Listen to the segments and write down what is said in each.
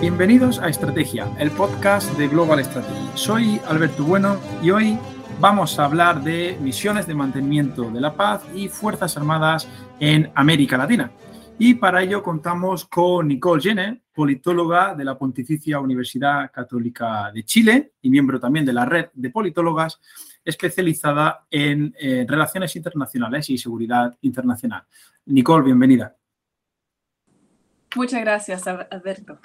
Bienvenidos a Estrategia, el podcast de Global Strategy. Soy Alberto Bueno y hoy vamos a hablar de misiones de mantenimiento de la paz y Fuerzas Armadas en América Latina. Y para ello contamos con Nicole Jenner, politóloga de la Pontificia Universidad Católica de Chile y miembro también de la red de politólogas especializada en eh, relaciones internacionales y seguridad internacional. Nicole, bienvenida. Muchas gracias, Alberto.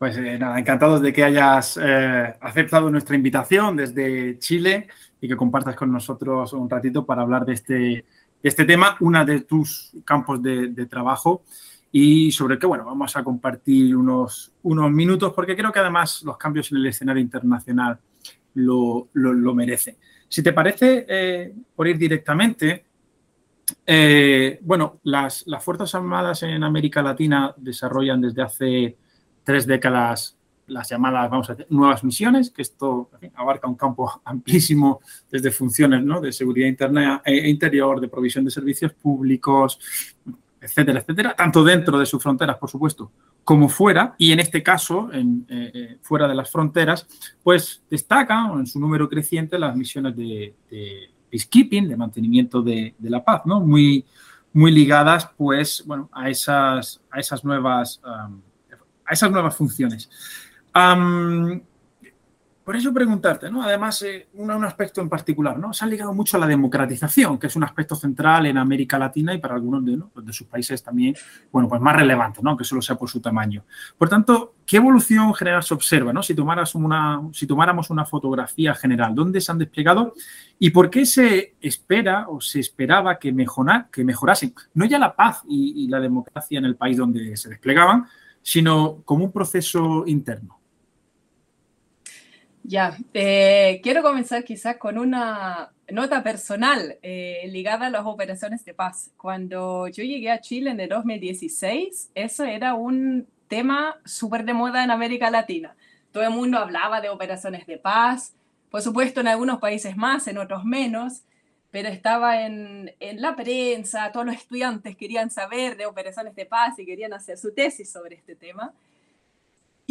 Pues eh, nada, encantados de que hayas eh, aceptado nuestra invitación desde Chile y que compartas con nosotros un ratito para hablar de este, este tema, una de tus campos de, trabajo y sobre que, bueno, vamos a compartir unos, unos minutos porque creo que además los cambios en el escenario internacional lo, lo, merecen. Si te parece, eh, por ir directamente, bueno, las, las Fuerzas Armadas en América Latina desarrollan desde hace tres décadas las llamadas, vamos a decir, nuevas misiones, que esto abarca un campo amplísimo desde funciones ¿no? de seguridad interna e interior, de provisión de servicios públicos, etcétera, etcétera, tanto dentro de sus fronteras, por supuesto, como fuera, y en este caso, eh, eh, fuera de las fronteras, pues destacan en su número creciente las misiones de, peacekeeping, de mantenimiento de, la paz, ¿no? Muy, muy ligadas, pues, bueno, a esas, a esas nuevas esas nuevas funciones. por eso preguntarte, ¿no? Además, eh, un, aspecto en particular, ¿no? Se ha ligado mucho a la democratización, que es un aspecto central en América Latina y para algunos de, pues sus países también, bueno, pues más relevante, ¿no? Solo sea por su tamaño. Por tanto, ¿qué evolución general se observa, ¿no? Si, tomaras una, si tomáramos una fotografía general, ¿dónde se han desplegado y por qué se espera o se esperaba que, que mejorasen, no ya la paz y la democracia en el país donde se desplegaban, sino como un proceso interno. Ya, eh, quiero comenzar quizás con una nota personal eh, ligada a las operaciones de paz. Cuando yo llegué a Chile en el 2016, eso era un tema súper de moda en América Latina. Todo el mundo hablaba de operaciones de paz, por supuesto en algunos países más, en otros menos, pero estaba en, en, la prensa, todos los estudiantes querían saber de operaciones de paz y querían hacer su tesis sobre este tema.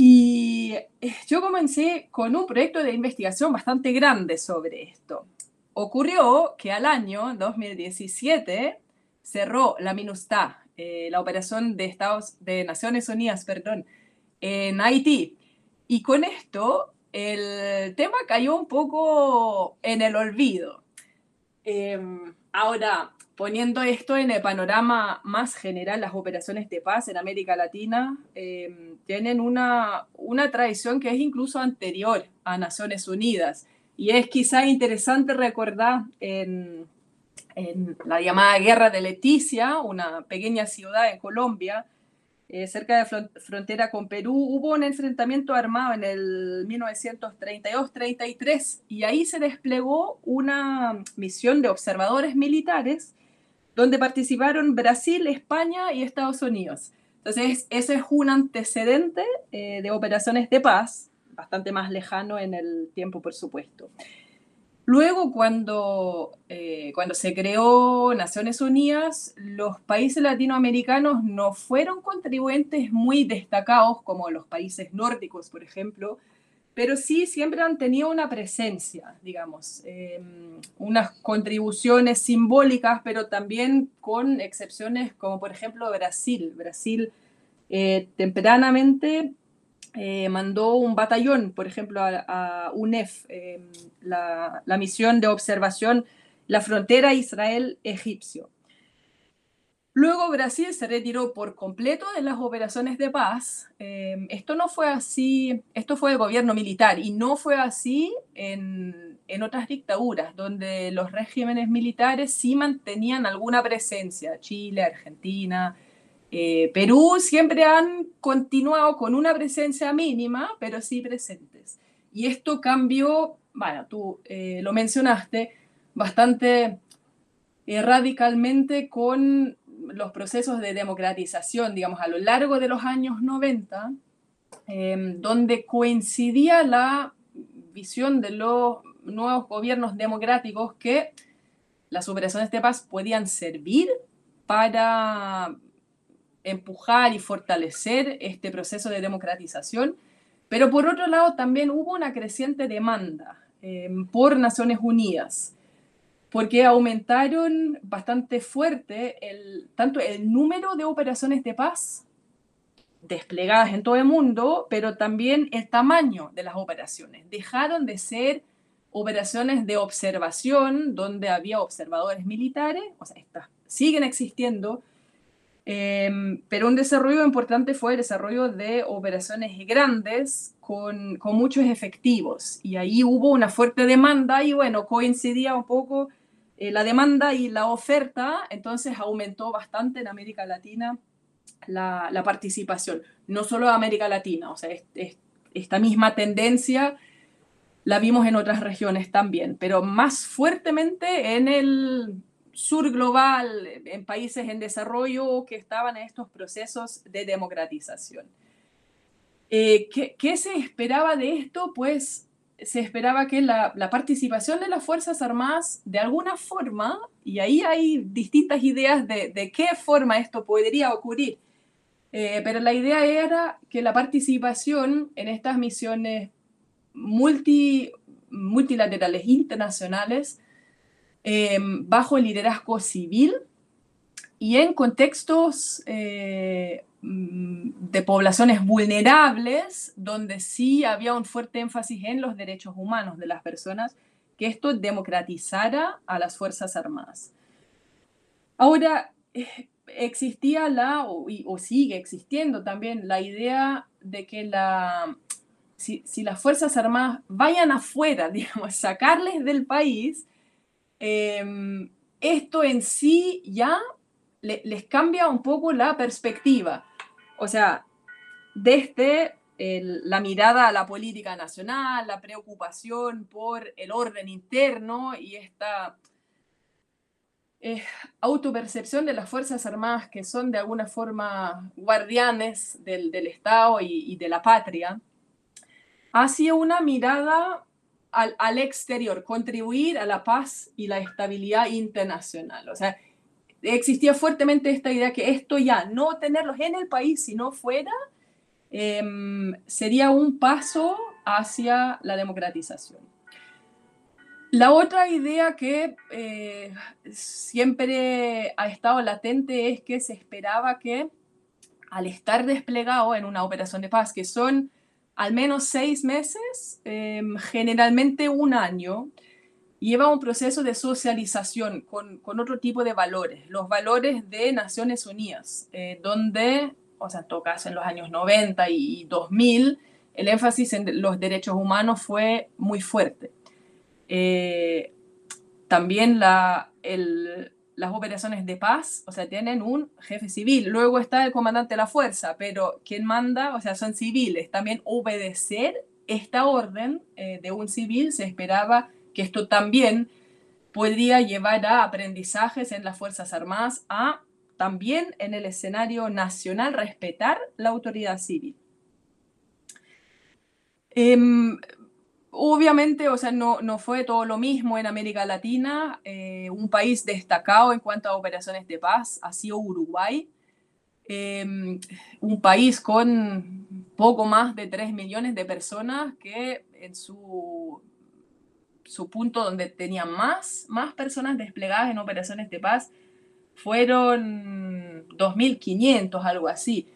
Y eh, yo comencé con un proyecto de investigación bastante grande sobre esto. Ocurrió que al año 2017 cerró la MINUSTA, eh, la operación de Estados de Naciones Unidas, perdón, en Haití. Y con esto el tema cayó un poco en el olvido. Em, ahora, poniendo esto en el panorama más general, las operaciones de paz en América Latina em, tienen una, una tradición que es incluso anterior a Naciones Unidas. Y es quizá interesante recordar en, en la llamada Guerra de Leticia, una pequeña ciudad en Colombia, eh, cerca de frontera con Perú, hubo un enfrentamiento armado en el 1932-33 y ahí se desplegó una misión de observadores militares donde participaron Brasil, España y Estados Unidos. Entonces, ese es un antecedente eh, de operaciones de paz, bastante más lejano en el tiempo, por supuesto. Luego, cuando, eh, cuando se creó Naciones Unidas, los países latinoamericanos no fueron contribuyentes muy destacados como los países nórdicos, por ejemplo, pero sí siempre han tenido una presencia, digamos, em, unas contribuciones simbólicas, pero también con excepciones como por ejemplo Brasil. Brasil eh, tempranamente eh, mandó un batallón, por ejemplo, a, UNEF, em, la, misión de observación, la frontera Israel-Egipcio. Luego Brasil se retiró por completo de las operaciones de paz. Em, esto no fue así, esto fue el gobierno militar y no fue así en, en otras dictaduras, donde los regímenes militares sí mantenían alguna presencia, Chile, Argentina, eh, Perú siempre han continuado con una presencia mínima, pero sí presentes. Y esto cambió, bueno, tú eh, lo mencionaste, bastante eh, radicalmente con los procesos de democratización, digamos, a lo largo de los años 90, em, donde coincidía la visión de los nuevos gobiernos democráticos que las operaciones de paz podían servir para empujar y fortalecer este proceso de democratización, pero por otro lado también hubo una creciente demanda eh, por Naciones Unidas, porque aumentaron bastante fuerte tanto el número de operaciones de paz desplegadas en todo el mundo, pero también el tamaño de las operaciones. Dejaron de ser operaciones de observación donde había observadores militares, o sea, estas siguen existiendo, em, pero un desarrollo importante fue el desarrollo de operaciones grandes con, con, muchos efectivos. Y ahí hubo una fuerte demanda y bueno, coincidía un poco eh, la demanda y la oferta, entonces aumentó bastante en América Latina la, la participación. No solo en América Latina, o sea, esta misma tendencia la vimos en otras regiones también, pero más fuertemente en el sur global, en países en desarrollo que estaban en estos procesos de democratización. Eh, ¿qué, ¿qué, se esperaba de esto? Pues se esperaba que la, participación de las Fuerzas Armadas, de alguna forma, y ahí hay distintas ideas de, de qué forma esto podría ocurrir, eh, pero la idea era que la participación en estas misiones multi, multilaterales internacionales eh, bajo el liderazgo civil y en contextos eh, mm, de poblaciones vulnerables, donde sí había un fuerte énfasis en los derechos humanos de las personas, que esto democratizara a las Fuerzas Armadas. Ahora, eh, existía la, o, o, sigue existiendo también, la idea de que la, si, si, las Fuerzas Armadas vayan afuera, digamos, sacarles del país, eh, esto en sí ya le, les cambia un poco la perspectiva. O sea, desde la mirada a la política nacional, la preocupación por el orden interno y esta eh, autopercepción de las Fuerzas Armadas que son de alguna forma guardianes del, del Estado y, y, de la patria, hacia una mirada al, al, exterior, contribuir a la paz y la estabilidad internacional. O sea, existía fuertemente esta idea que esto ya, no tenerlos en el país, sino fuera, eh, sería un paso hacia la democratización. La otra idea que eh, siempre ha estado latente es que se esperaba que al estar desplegado en una operación de paz, que son al menos seis meses, eh, generalmente un año, lleva un proceso de socialización con, con, otro tipo de valores, los valores de Naciones Unidas, eh, donde, o sea, caso en los años 90 y 2000, el énfasis en los derechos humanos fue muy fuerte. Eh, también la, el, las operaciones de paz, o sea, tienen un jefe civil. Luego está el comandante de la fuerza, pero quien manda, o sea, son civiles. También obedecer esta orden eh, de un civil se esperaba que esto también podría llevar a aprendizajes en las Fuerzas Armadas, a también en el escenario nacional respetar la autoridad civil. Eh, Obviamente, o sea, no, no, fue todo lo mismo en América Latina. Eh, un país destacado en cuanto a operaciones de paz ha sido Uruguay. Eh, un país con poco más de 3 millones de personas que en su, su punto donde tenían más, más personas desplegadas en operaciones de paz fueron 2.500, algo así.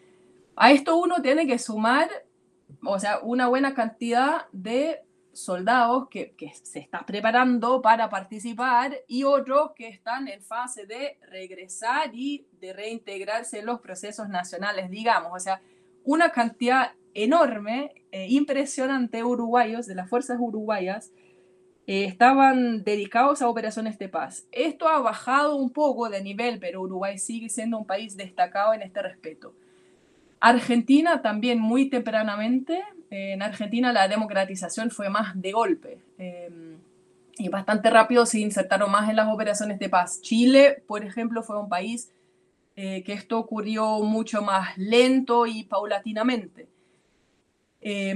A esto uno tiene que sumar, o sea, una buena cantidad de soldados que, se están preparando para participar y otros que están en fase de regresar y de reintegrarse en los procesos nacionales, digamos. O sea, una cantidad enorme, eh, impresionante uruguayos, de las fuerzas uruguayas, eh, estaban dedicados a operaciones de paz. Esto ha bajado un poco de nivel, pero Uruguay sigue siendo un país destacado en este respeto. Argentina también muy tempranamente en Argentina la democratización fue más de golpe eh, y bastante rápido se insertaron más en las operaciones de paz. Chile, por ejemplo, fue un país eh, que esto ocurrió mucho más lento y paulatinamente. Eh,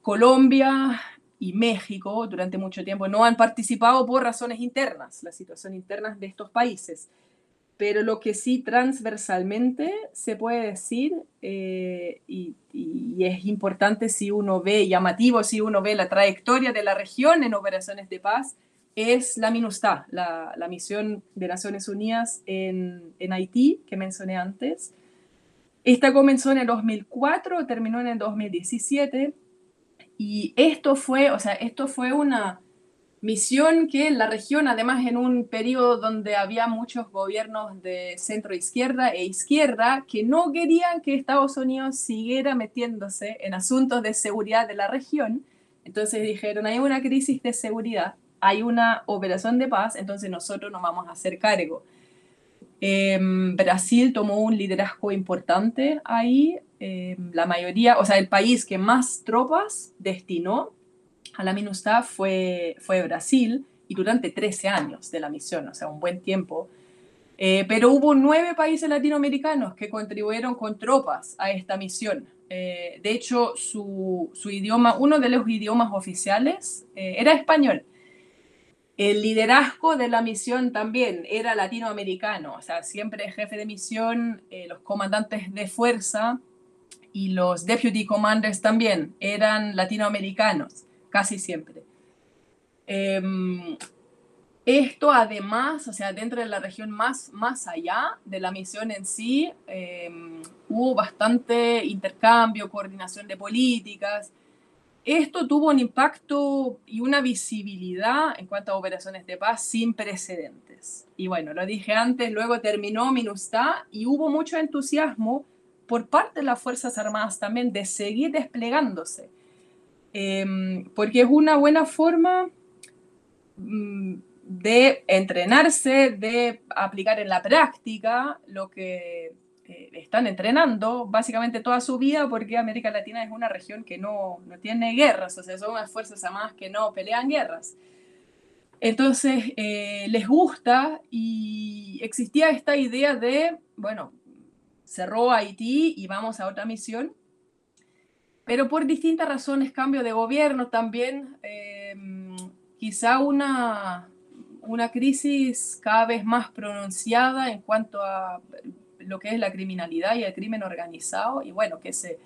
Colombia y México durante mucho tiempo no han participado por razones internas, la situación interna de estos países. Pero lo que sí transversalmente se puede decir, eh, y, es importante si uno ve, llamativo si uno ve la trayectoria de la región en operaciones de paz, es la MINUSTA, la, la misión de Naciones Unidas en, en, Haití, que mencioné antes. Esta comenzó en el 2004, terminó en el 2017, y esto fue, o sea, esto fue una misión que la región, además en un periodo donde había muchos gobiernos de centro izquierda e izquierda que no querían que Estados Unidos siguiera metiéndose en asuntos de seguridad de la región, entonces dijeron, hay una crisis de seguridad, hay una operación de paz, entonces nosotros nos vamos a hacer cargo. Em, Brasil tomó un liderazgo importante ahí, em, la mayoría, o sea, el país que más tropas destinó a la MINUSTA fue, fue Brasil y durante 13 años de la misión, o sea, un buen tiempo. Eh, pero hubo nueve países latinoamericanos que contribuyeron con tropas a esta misión. Eh, de hecho, su, su, idioma, uno de los idiomas oficiales eh, era español. El liderazgo de la misión también era latinoamericano, o sea, siempre el jefe de misión, los comandantes de fuerza y los deputy commanders también eran latinoamericanos casi siempre. Em, esto además, o sea, dentro de la región más, más allá de la misión en sí, em, hubo bastante intercambio, coordinación de políticas. Esto tuvo un impacto y una visibilidad en cuanto a operaciones de paz sin precedentes. Y bueno, lo dije antes, luego terminó MINUSTA y hubo mucho entusiasmo por parte de las Fuerzas Armadas también de seguir desplegándose. Em, porque es una buena forma mm, de entrenarse, de aplicar en la práctica lo que eh, están entrenando básicamente toda su vida, porque América Latina es una región que no, no tiene guerras, o sea, son unas fuerzas armadas que no pelean guerras. Entonces, eh, les gusta y existía esta idea de, bueno, cerró Haití y vamos a otra misión pero por distintas razones, cambio de gobierno también, em, quizá una, una crisis cada vez más pronunciada en cuanto a lo que es la criminalidad y el crimen organizado, y bueno, que se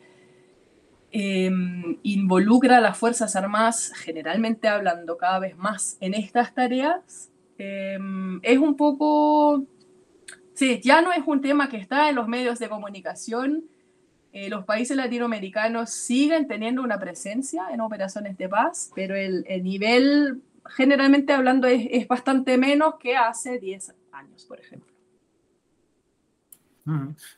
em, involucra a las Fuerzas Armadas, generalmente hablando cada vez más en estas tareas, em, es un poco, sí, ya no es un tema que está en los medios de comunicación, eh, los países latinoamericanos siguen teniendo una presencia en operaciones de paz, pero el, nivel, generalmente hablando, es, bastante menos que hace 10 años, por ejemplo.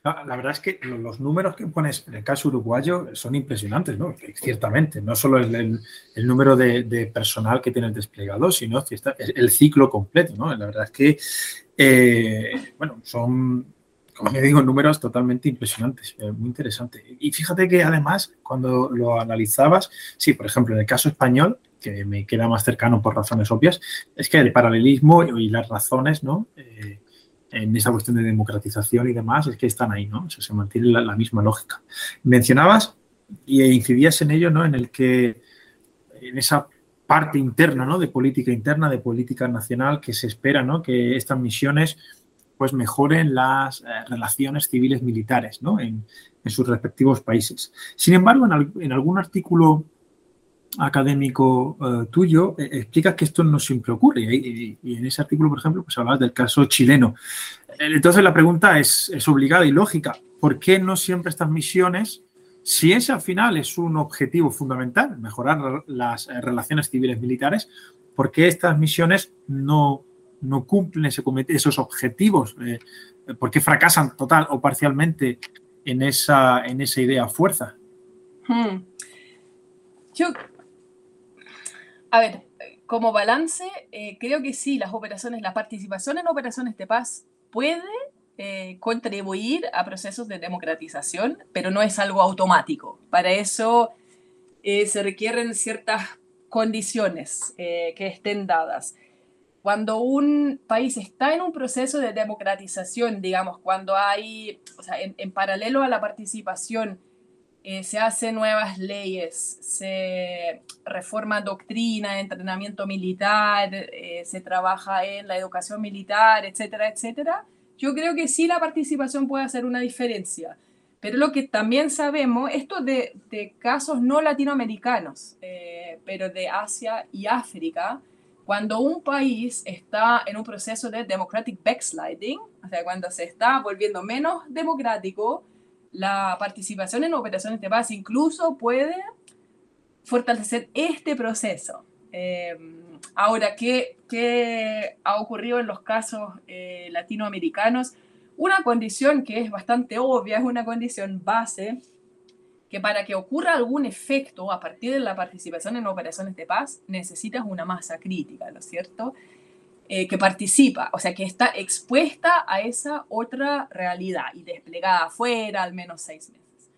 La verdad es que los números que pones en el caso uruguayo son impresionantes, ¿no? Ciertamente, no solo el, número de, personal que tiene el desplegado, sino el ciclo completo, ¿no? La verdad es que, eh, bueno, son como me digo, números totalmente impresionantes, eh, muy interesante. Y fíjate que además, cuando lo analizabas, sí, por ejemplo, en el caso español, que me queda más cercano por razones obvias, es que el paralelismo y las razones, ¿no? Eh, en esa cuestión de democratización y demás, es que están ahí, ¿no? O sea, se mantiene la, misma lógica. Mencionabas y incidías en ello, ¿no? En el que, en esa parte interna, ¿no? De política interna, de política nacional, que se espera, ¿no? Que estas misiones pues mejoren las eh, relaciones civiles militares en, sus respectivos países. Sin embargo, en, algún artículo académico eh, tuyo eh, explicas que esto no siempre ocurre y, en ese artículo, por ejemplo, pues hablas del caso chileno. Entonces la pregunta es, es obligada y lógica. ¿Por qué no siempre estas misiones, si ese al final es un objetivo fundamental, mejorar las relaciones civiles militares, ¿por qué estas misiones no no cumplen esos objetivos? Eh, ¿Por qué fracasan total o parcialmente en esa, en esa idea fuerza? Hmm. Yo, a ver, como balance, eh, creo que sí, las operaciones, la participación en operaciones de paz puede eh, contribuir a procesos de democratización, pero no es algo automático. Para eso se requieren ciertas condiciones que estén dadas cuando un país está en un proceso de democratización, digamos, cuando hay, o sea, en, paralelo a la participación, eh, se hacen nuevas leyes, se reforma doctrina, entrenamiento militar, eh, se trabaja en la educación militar, etcétera, etcétera, yo creo que sí la participación puede hacer una diferencia. Pero lo que también sabemos, esto de, casos no latinoamericanos, eh, pero de Asia y África, cuando un país está en un proceso de democratic backsliding, o sea, cuando se está volviendo menos democrático, la participación en operaciones de paz incluso puede fortalecer este proceso. Eh, ahora, ¿qué, ¿qué, ha ocurrido en los casos eh, latinoamericanos? Una condición que es bastante obvia, es una condición base, que para que ocurra algún efecto a partir de la participación en operaciones de paz, necesitas una masa crítica, ¿no es cierto? Eh, que participa, o sea, que está expuesta a esa otra realidad y desplegada afuera al menos seis meses.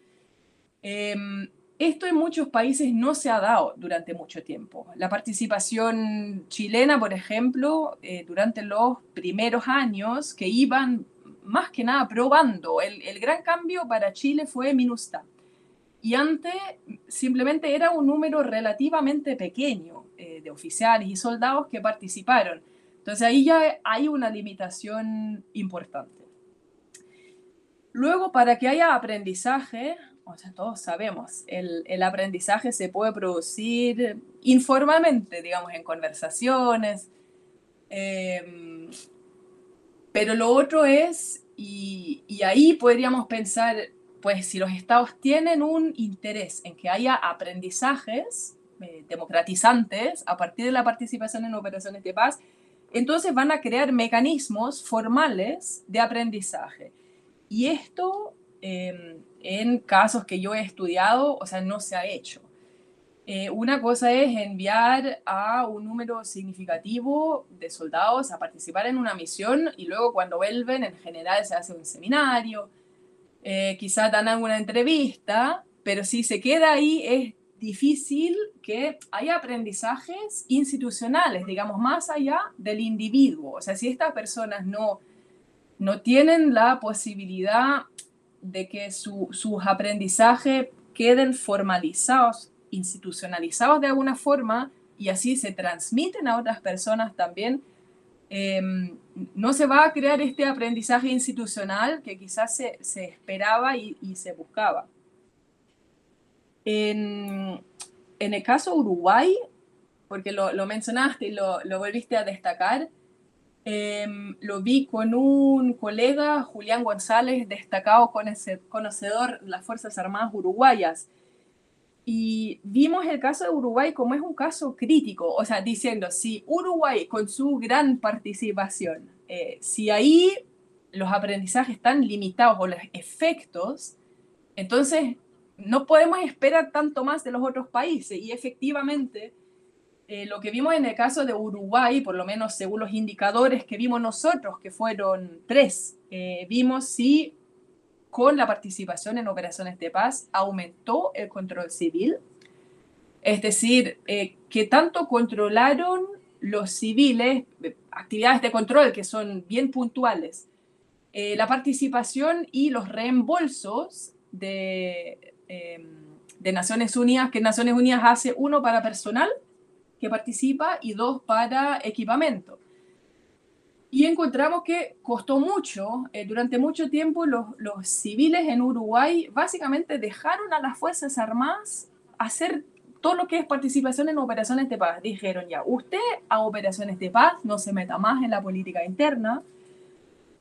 Em, esto en muchos países no se ha dado durante mucho tiempo. La participación chilena, por ejemplo, eh, durante los primeros años que iban más que nada probando, el, el gran cambio para Chile fue MINUSTA. Y antes simplemente era un número relativamente pequeño eh, de oficiales y soldados que participaron entonces ahí ya hay una limitación importante. Luego, para que haya aprendizaje, o sea, todos sabemos, el, el, aprendizaje se puede producir informalmente, digamos, en conversaciones. Em, pero lo otro es, y, y, ahí podríamos pensar, pues si los estados tienen un interés en que haya aprendizajes eh, democratizantes a partir de la participación en operaciones de paz, entonces van a crear mecanismos formales de aprendizaje. Y esto, em, en casos que yo he estudiado, o sea, no se ha hecho. Eh, una cosa es enviar a un número significativo de soldados a participar en una misión y luego cuando vuelven, en general se hace un seminario, eh, quizás dan alguna entrevista, pero si se queda ahí es difícil que haya aprendizajes institucionales, digamos, más allá del individuo. O sea, si estas personas no, no tienen la posibilidad de que sus aprendizajes queden formalizados, institucionalizados de alguna forma, y así se transmiten a otras personas también, em, no se va a crear este aprendizaje institucional que quizás se, esperaba y se buscaba. En, el caso Uruguay, porque lo, mencionaste y lo, volviste a destacar, em, lo vi con un colega, Julián González, destacado conocedor de las Fuerzas Armadas uruguayas. Y vimos el caso de Uruguay como es un caso crítico, o sea, diciendo, si Uruguay con su gran participación, eh, si ahí los aprendizajes están limitados o los efectos, entonces no podemos esperar tanto más de los otros países. Y efectivamente, eh, lo que vimos en el caso de Uruguay, por lo menos según los indicadores que vimos nosotros, que fueron tres, eh, vimos si con la participación en operaciones de paz aumentó el control civil. Es decir, eh, que tanto controlaron los civiles, actividades de control que son bien puntuales, la participación y los reembolsos de, Em, de Naciones Unidas, que Naciones Unidas hace uno para personal que participa y dos para equipamiento. Y encontramos que costó mucho, eh, durante mucho tiempo los, los, civiles en Uruguay básicamente dejaron a las Fuerzas Armadas hacer todo lo que es participación en operaciones de paz. Dijeron ya, usted a operaciones de paz no se meta más en la política interna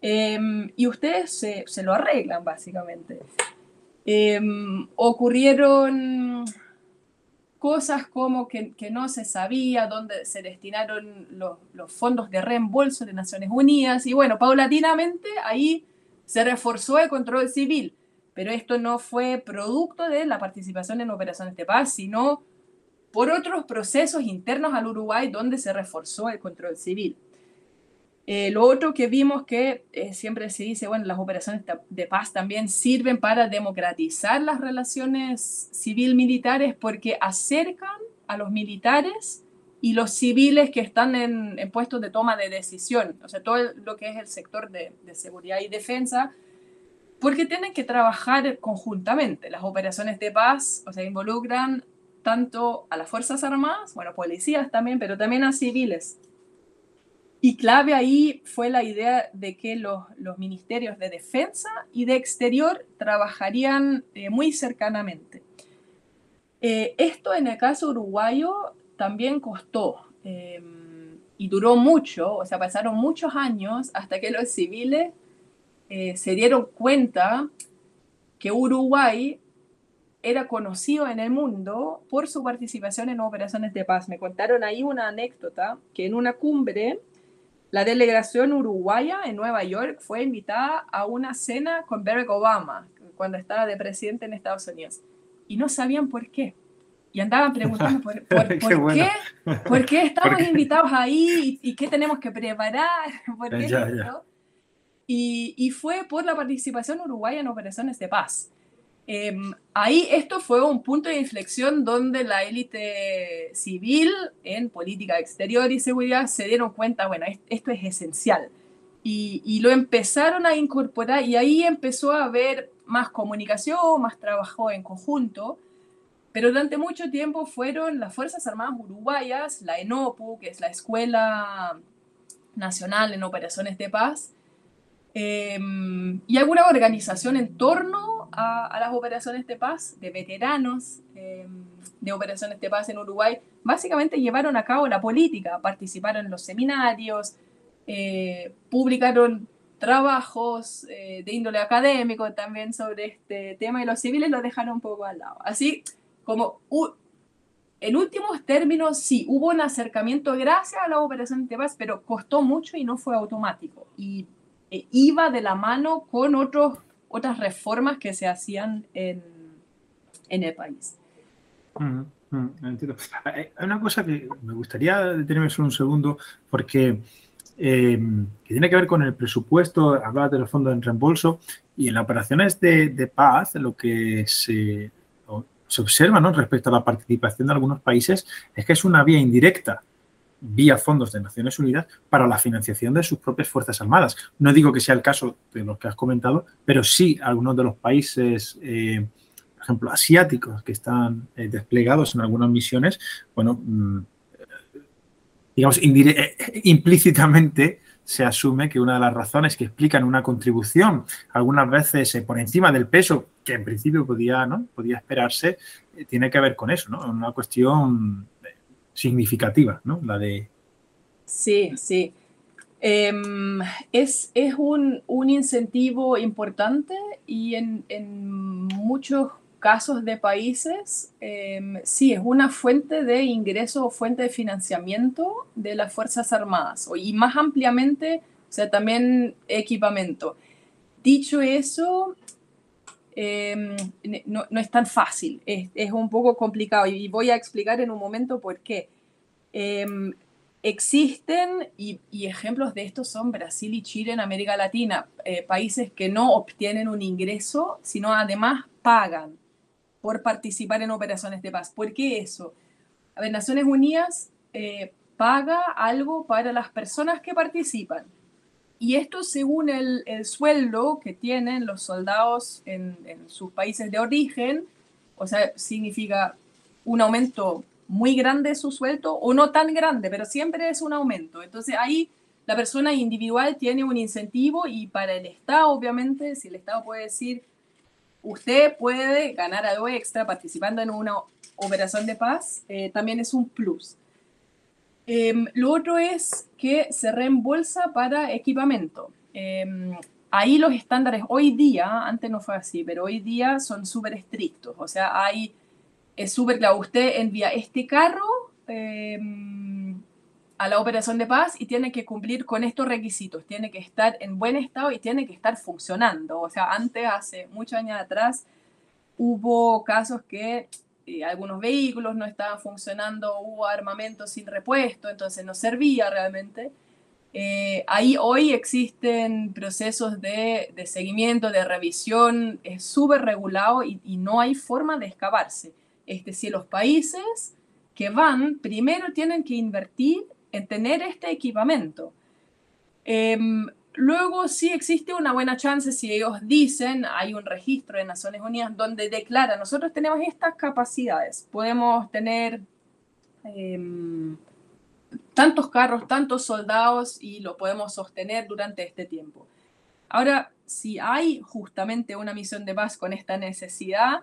em, y ustedes se, se, lo arreglan básicamente. Em, ocurrieron cosas como que, no se sabía dónde se destinaron los, fondos de reembolso de Naciones Unidas y bueno, paulatinamente ahí se reforzó el control civil, pero esto no fue producto de la participación en operaciones de paz, sino por otros procesos internos al Uruguay donde se reforzó el control civil. Eh, lo otro que vimos que eh, siempre se dice, bueno, las operaciones de paz también sirven para democratizar las relaciones civil-militares porque acercan a los militares y los civiles que están en, puestos de toma de decisión, o sea, todo lo que es el sector de, de seguridad y defensa, porque tienen que trabajar conjuntamente. Las operaciones de paz, o sea, involucran tanto a las Fuerzas Armadas, bueno, policías también, pero también a civiles. Y clave ahí fue la idea de que los, los ministerios de defensa y de exterior trabajarían eh, muy cercanamente. Eh, esto en el caso uruguayo también costó eh, y duró mucho, o sea, pasaron muchos años hasta que los civiles se dieron cuenta que Uruguay era conocido en el mundo por su participación en operaciones de paz. Me contaron ahí una anécdota que en una cumbre la delegación uruguaya en Nueva York fue invitada a una cena con Barack Obama cuando estaba de presidente en Estados Unidos. Y no sabían por qué. Y andaban preguntando por, qué, por qué estamos invitados ahí y, qué tenemos que preparar. ¿Por qué Y, y, fue por la participación uruguaya en operaciones de paz. Em, ahí esto fue un punto de inflexión donde la élite civil en política exterior y seguridad se dieron cuenta, bueno, esto es esencial. Y, y, lo empezaron a incorporar y ahí empezó a haber más comunicación, más trabajo en conjunto. Pero durante mucho tiempo fueron las Fuerzas Armadas Uruguayas, la ENOPU, que es la Escuela Nacional en Operaciones de Paz, em, y alguna organización en torno a, las operaciones de paz, de veteranos em, de operaciones de paz en Uruguay, básicamente llevaron a cabo la política, participaron en los seminarios, eh, publicaron trabajos eh, de índole académico también sobre este tema y los civiles lo dejaron un poco al lado. Así como, en últimos términos, sí, hubo un acercamiento gracias a las operaciones de paz, pero costó mucho y no fue automático. Y e iba de la mano con otras reformas que se hacían en, el país. Mm, mm, entiendo. Hay una cosa que me gustaría detenerme solo un segundo, porque eh, que tiene que ver con el presupuesto, hablaba de los fondos en reembolso, y en las operaciones de, de paz, lo que se, se observa ¿no? respecto a la participación de algunos países es que es una vía indirecta vía fondos de Naciones Unidas para la financiación de sus propias Fuerzas Armadas. No digo que sea el caso de los que has comentado, pero sí algunos de los países, eh, por ejemplo, asiáticos que están eh, desplegados en algunas misiones, bueno, mm, digamos, eh, implícitamente se asume que una de las razones que explican una contribución, algunas veces por encima del peso que en principio podía, ¿no? podía esperarse, tiene que ver con eso, ¿no? Una cuestión significativa, ¿no? La de... Sí, sí. Em, es, es un, un, incentivo importante y en, en, muchos casos de países, em, sí, es una fuente de ingreso o fuente de financiamiento de las Fuerzas Armadas y más ampliamente, o sea, también equipamiento. Dicho eso, Em, no, no, es tan fácil, es, es, un poco complicado y voy a explicar en un momento por qué. Em, existen, y, y, ejemplos de esto son Brasil y Chile en América Latina, eh, países que no obtienen un ingreso, sino además pagan por participar en operaciones de paz. ¿Por qué eso? A ver, Naciones Unidas eh, paga algo para las personas que participan. Y esto según el, el sueldo que tienen los soldados en, en, sus países de origen, o sea, significa un aumento muy grande de su sueldo o no tan grande, pero siempre es un aumento. Entonces ahí la persona individual tiene un incentivo y para el Estado, obviamente, si el Estado puede decir, usted puede ganar algo extra participando en una operación de paz, eh, también es un plus. Em, lo otro es que se reembolsa para equipamiento. Em, ahí los estándares hoy día, antes no fue así, pero hoy día son súper estrictos. O sea, hay, es súper claro, usted envía este carro em, a la operación de paz y tiene que cumplir con estos requisitos. Tiene que estar en buen estado y tiene que estar funcionando. O sea, antes, hace muchos años atrás, hubo casos que eh, algunos vehículos no estaban funcionando, hubo armamento sin repuesto, entonces no servía realmente. Eh, ahí hoy existen procesos de, de, seguimiento, de revisión, es súper regulado y, y, no hay forma de escaparse. Es decir, los países que van primero tienen que invertir en tener este equipamiento. Eh, Luego sí existe una buena chance si ellos dicen, hay un registro de Naciones Unidas donde declara, nosotros tenemos estas capacidades, podemos tener, em, tantos carros, tantos soldados y lo podemos sostener durante este tiempo. Ahora, si hay justamente una misión de paz con esta necesidad,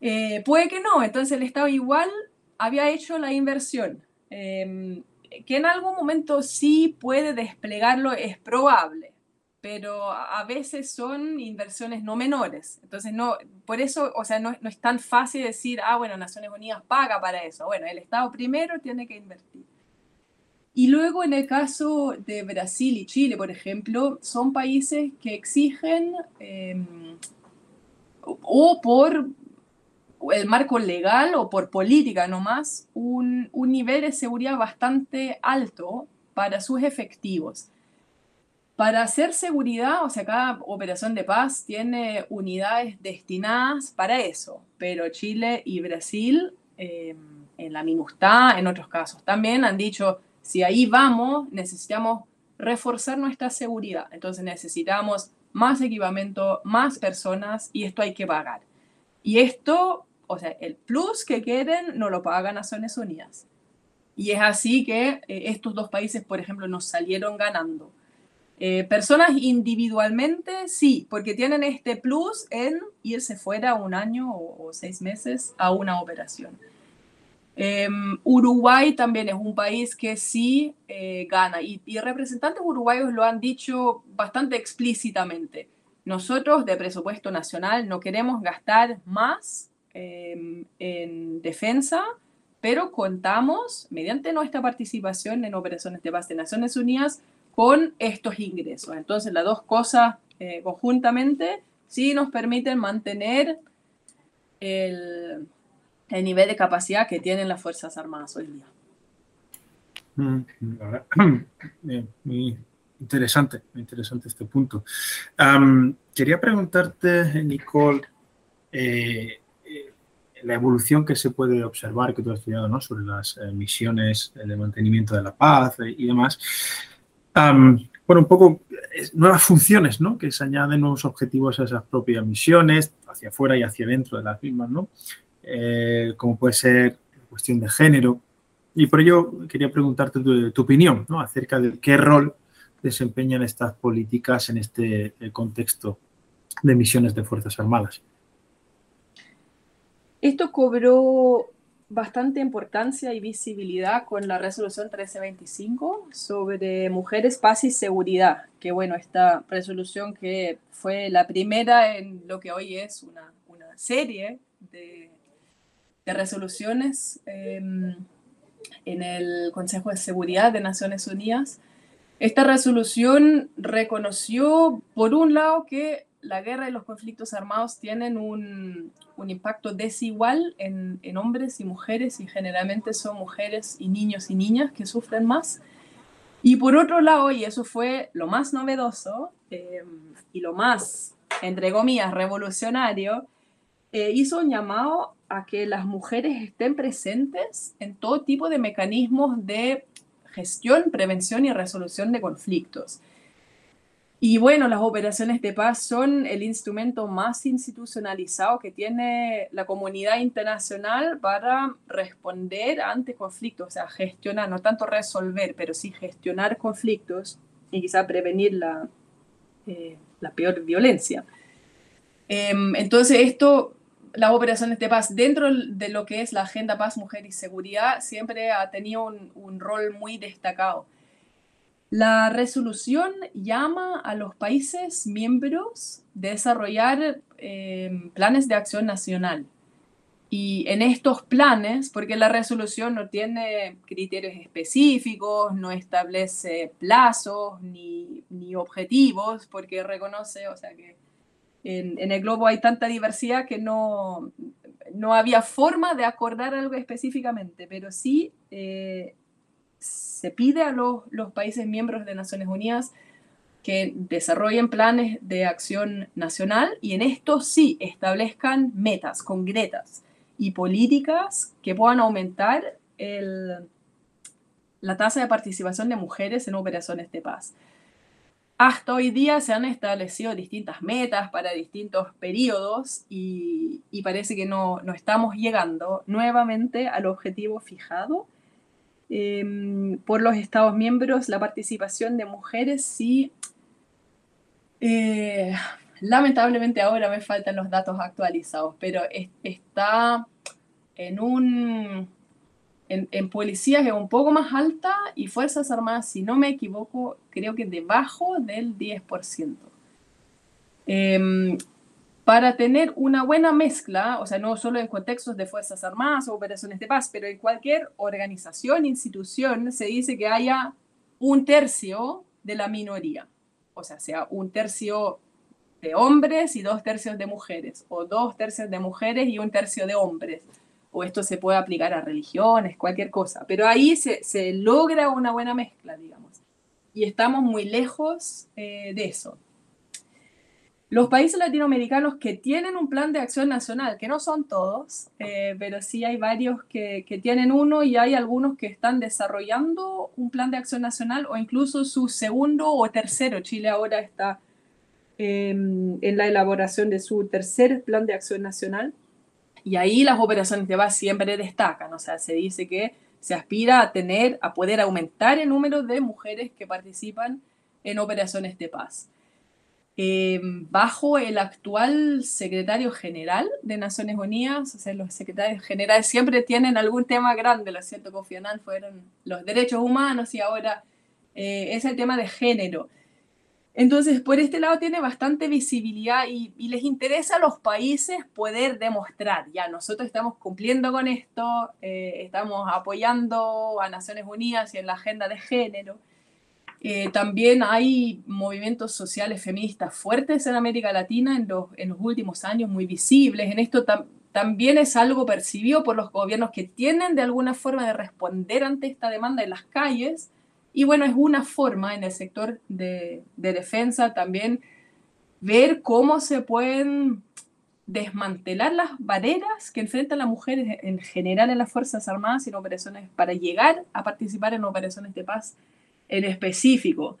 eh, puede que no. Entonces el Estado igual había hecho la inversión. Em, que en algún momento sí puede desplegarlo es probable, pero a veces son inversiones no menores. Entonces, no, por eso, o sea, no, no es tan fácil decir, ah, bueno, Naciones Unidas paga para eso. Bueno, el Estado primero tiene que invertir. Y luego en el caso de Brasil y Chile, por ejemplo, son países que exigen em, o por el marco legal o por política nomás un, un nivel de seguridad bastante alto para sus efectivos. Para hacer seguridad, o sea, cada operación de paz tiene unidades destinadas para eso, pero Chile y Brasil, em, en la MINUSTA, en otros casos también, han dicho, si ahí vamos, necesitamos reforzar nuestra seguridad. Entonces necesitamos más equipamiento, más personas y esto hay que pagar. Y esto, o sea, el plus que quieren no lo pagan Naciones Unidas. Y es así que eh, estos dos países, por ejemplo, nos salieron ganando. Eh, personas individualmente, sí, porque tienen este plus en irse fuera un año o seis meses a una operación. Em, Uruguay también es un país que sí eh, gana y, representantes uruguayos lo han dicho bastante explícitamente. Nosotros de presupuesto nacional no queremos gastar más em, en defensa, pero contamos, mediante nuestra participación en operaciones de paz de Naciones Unidas, con estos ingresos. Entonces, las dos cosas eh, conjuntamente sí nos permiten mantener el, el nivel de capacidad que tienen las Fuerzas Armadas hoy día. Mm, muy interesante, muy interesante este punto. quería preguntarte, Nicole, eh, eh, la evolución que se puede observar, que tú has estudiado ¿no? sobre las eh, misiones de mantenimiento de la paz y demás. bueno, un poco nuevas funciones, ¿no? Que se añaden nuevos objetivos a esas propias misiones, hacia afuera y hacia dentro de las mismas, ¿no? Eh, como puede ser cuestión de género. Y por ello quería preguntarte tu, opinión ¿no? acerca de qué rol desempeñan estas políticas en este eh, contexto de misiones de Fuerzas Armadas. Esto cobró bastante importancia y visibilidad con la resolución 1325 sobre mujeres, paz y seguridad, que bueno, esta resolución que fue la primera en lo que hoy es una, una serie de resoluciones em, en el Consejo de Seguridad de Naciones Unidas. Esta resolución reconoció, por un lado, que la guerra y los conflictos armados tienen un, impacto desigual en, en, hombres y mujeres y generalmente son mujeres y niños y niñas que sufren más. Y por otro lado, y eso fue lo más novedoso em, y lo más, entre comillas, revolucionario, eh, hizo un llamado a que las mujeres estén presentes en todo tipo de mecanismos de gestión, prevención y resolución de conflictos. Y bueno, las operaciones de paz son el instrumento más institucionalizado que tiene la comunidad internacional para responder ante conflictos, o sea, gestionar, no tanto resolver, pero sí gestionar conflictos y quizá prevenir la, eh, la peor violencia. Em, entonces, esto las operaciones de paz dentro de lo que es la Agenda Paz, Mujer y Seguridad siempre ha tenido un, rol muy destacado. La resolución llama a los países miembros de desarrollar em, planes de acción nacional. Y en estos planes, porque la resolución no tiene criterios específicos, no establece plazos ni, ni objetivos, porque reconoce, o sea, que en, el globo hay tanta diversidad que no, no había forma de acordar algo específicamente, pero sí eh, se pide a los, países miembros de Naciones Unidas que desarrollen planes de acción nacional y en esto sí establezcan metas concretas y políticas que puedan aumentar la tasa de participación de mujeres en operaciones de paz. Hasta hoy día se han establecido distintas metas para distintos periodos y, parece que no, estamos llegando nuevamente al objetivo fijado. Em, por los Estados miembros la participación de mujeres sí. Eh, lamentablemente ahora me faltan los datos actualizados, pero está en un en, policías es un poco más alta y Fuerzas Armadas, si no me equivoco, creo que debajo del 10%. Em, para tener una buena mezcla, o sea, no solo en contextos de Fuerzas Armadas o operaciones de paz, pero en cualquier organización, institución, se dice que haya un tercio de la minoría. O sea, sea un tercio de hombres y dos tercios de mujeres, o dos tercios de mujeres y un tercio de hombres o esto se puede aplicar a religiones, cualquier cosa, pero ahí se, logra una buena mezcla, digamos, y estamos muy lejos eh, de eso. Los países latinoamericanos que tienen un plan de acción nacional, que no son todos, eh, pero sí hay varios que, tienen uno y hay algunos que están desarrollando un plan de acción nacional o incluso su segundo o tercero. Chile ahora está em, en la elaboración de su tercer plan de acción nacional. Y ahí las operaciones de paz siempre destacan, o sea, se dice que se aspira a tener, a poder aumentar el número de mujeres que participan en operaciones de paz. Eh, bajo el actual secretario general de Naciones Unidas, o sea, los secretarios generales siempre tienen algún tema grande, lo cierto, Kofi Annan fueron los derechos humanos y ahora eh, es el tema de género. Entonces, por este lado tiene bastante visibilidad y, les interesa a los países poder demostrar, ya nosotros estamos cumpliendo con esto, eh, estamos apoyando a Naciones Unidas y en la agenda de género. Eh, también hay movimientos sociales feministas fuertes en América Latina en los, en los últimos años, muy visibles. En esto también es algo percibido por los gobiernos que tienen de alguna forma de responder ante esta demanda en las calles y bueno, es una forma en el sector de, defensa también ver cómo se pueden desmantelar las barreras que enfrentan las mujeres en general en las Fuerzas Armadas en operaciones para llegar a participar en operaciones de paz en específico.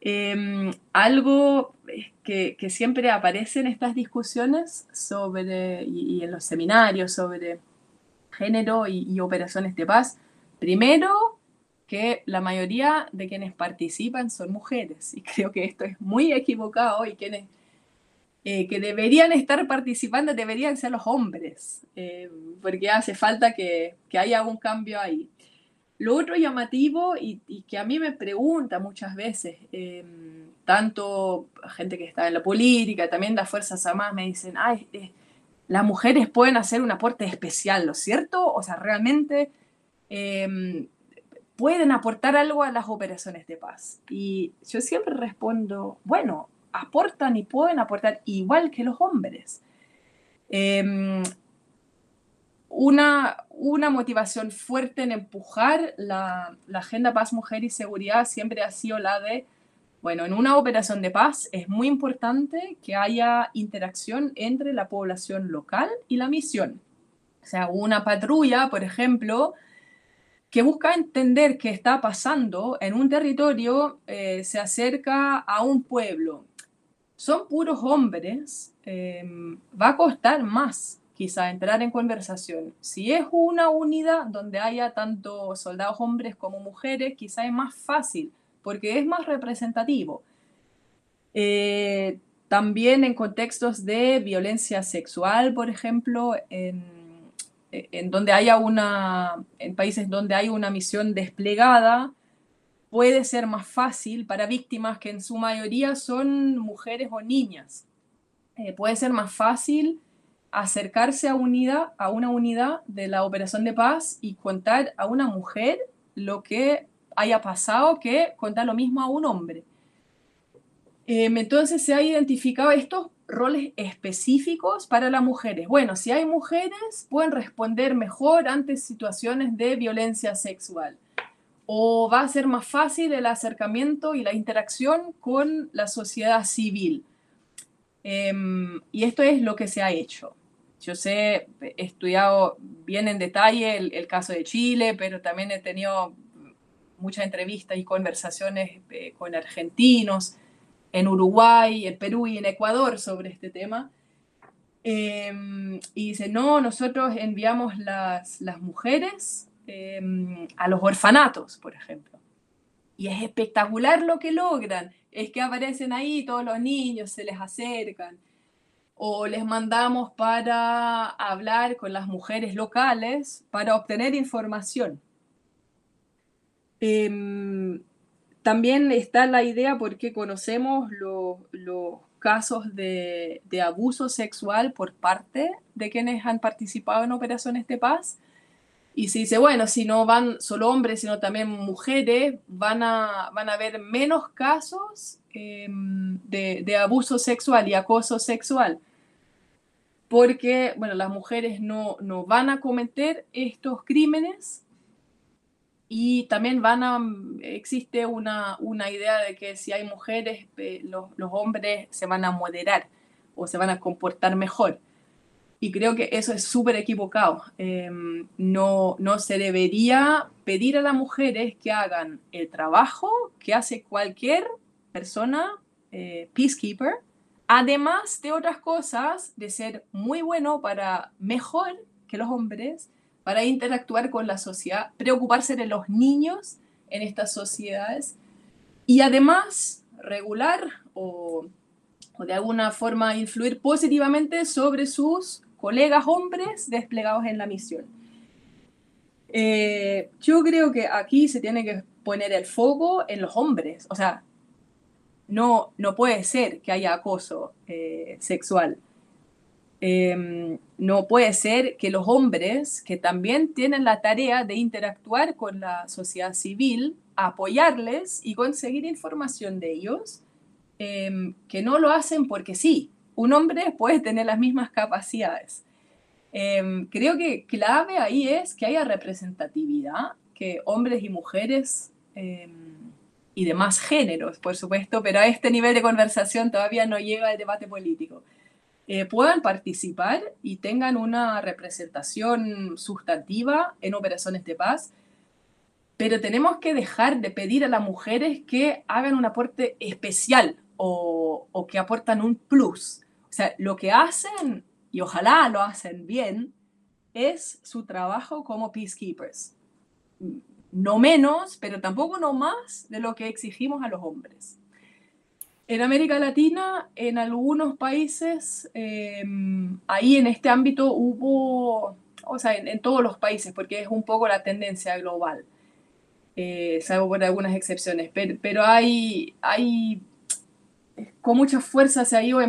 Em, algo que, siempre aparece en estas discusiones sobre, y, en los seminarios sobre género y operaciones de paz, primero que la mayoría de quienes participan son mujeres y creo que esto es muy equivocado y quienes eh, que deberían estar participando deberían ser los hombres, eh, porque hace falta que, que, haya un cambio ahí. Lo otro llamativo y, que a mí me pregunta muchas veces, eh, tanto gente que está en la política, también las Fuerzas Armadas me dicen, ay, las mujeres pueden hacer un aporte especial, ¿lo cierto? O sea, realmente pueden aportar algo a las operaciones de paz. Y yo siempre respondo, bueno, aportan y pueden aportar igual que los hombres. Em, una, una, motivación fuerte en empujar la, la, agenda paz, mujer y seguridad siempre ha sido la de, bueno, en una operación de paz es muy importante que haya interacción entre la población local y la misión. O sea, una patrulla, por ejemplo, que busca entender qué está pasando en un territorio, eh, se acerca a un pueblo. Son puros hombres, em, va a costar más quizá entrar en conversación. Si es una unidad donde haya tanto soldados hombres como mujeres, quizá es más fácil porque es más representativo. Eh, también en contextos de violencia sexual, por ejemplo, en en donde haya una, en países donde hay una misión desplegada, puede ser más fácil para víctimas que en su mayoría son mujeres o niñas. Eh, puede ser más fácil acercarse a, una unidad de la operación de paz y contar a una mujer lo que haya pasado que contar lo mismo a un hombre. Eh, entonces se ha identificado estos roles específicos para las mujeres. Bueno, si hay mujeres, pueden responder mejor ante situaciones de violencia sexual. O va a ser más fácil el acercamiento y la interacción con la sociedad civil. Em, y esto es lo que se ha hecho. Yo sé, he estudiado bien en detalle el, caso de Chile, pero también he tenido muchas entrevistas y conversaciones eh, con argentinos, en Uruguay, en Perú y en Ecuador sobre este tema. Em, y dice, no, nosotros enviamos las, las mujeres em, a los orfanatos, por ejemplo. Y es espectacular lo que logran. Es que aparecen ahí todos los niños, se les acercan. O les mandamos para hablar con las mujeres locales para obtener información. Em, también está la idea porque conocemos los casos de, abuso sexual por parte de quienes han participado en operaciones de paz. Y se dice, bueno, si no van solo hombres, sino también mujeres, van a, van a haber menos casos em, de, abuso sexual y acoso sexual. Porque, bueno, las mujeres no, no van a cometer estos crímenes y también van a, existe una, idea de que si hay mujeres, eh, los, hombres se van a moderar o se van a comportar mejor. Y creo que eso es súper equivocado. Em, no, no se debería pedir a las mujeres que hagan el trabajo que hace cualquier persona eh, peacekeeper, además de otras cosas, de ser muy bueno para mejor que los hombres para interactuar con la sociedad, preocuparse de los niños en estas sociedades y además regular o, de alguna forma influir positivamente sobre sus colegas hombres desplegados en la misión. Eh, yo creo que aquí se tiene que poner el foco en los hombres, o sea, no, no puede ser que haya acoso eh, sexual Em, no puede ser que los hombres, que también tienen la tarea de interactuar con la sociedad civil, apoyarles y conseguir información de ellos, em, que no lo hacen porque sí. Un hombre puede tener las mismas capacidades. Em, creo que clave ahí es que haya representatividad, que hombres y mujeres y demás géneros, por supuesto, pero a este nivel de conversación todavía no llega el debate político eh, puedan participar y tengan una representación sustantiva en operaciones de paz, pero tenemos que dejar de pedir a las mujeres que hagan un aporte especial o, o que aportan un plus. O sea, lo que hacen, y ojalá lo hacen bien, es su trabajo como peacekeepers. No menos, pero tampoco no más de lo que exigimos a los hombres. En América Latina, en algunos países, em, ahí en este ámbito hubo, o sea, en, todos los países, porque es un poco la tendencia global, eh, salvo por algunas excepciones, pero, hay, hay, con mucha fuerza se ha ido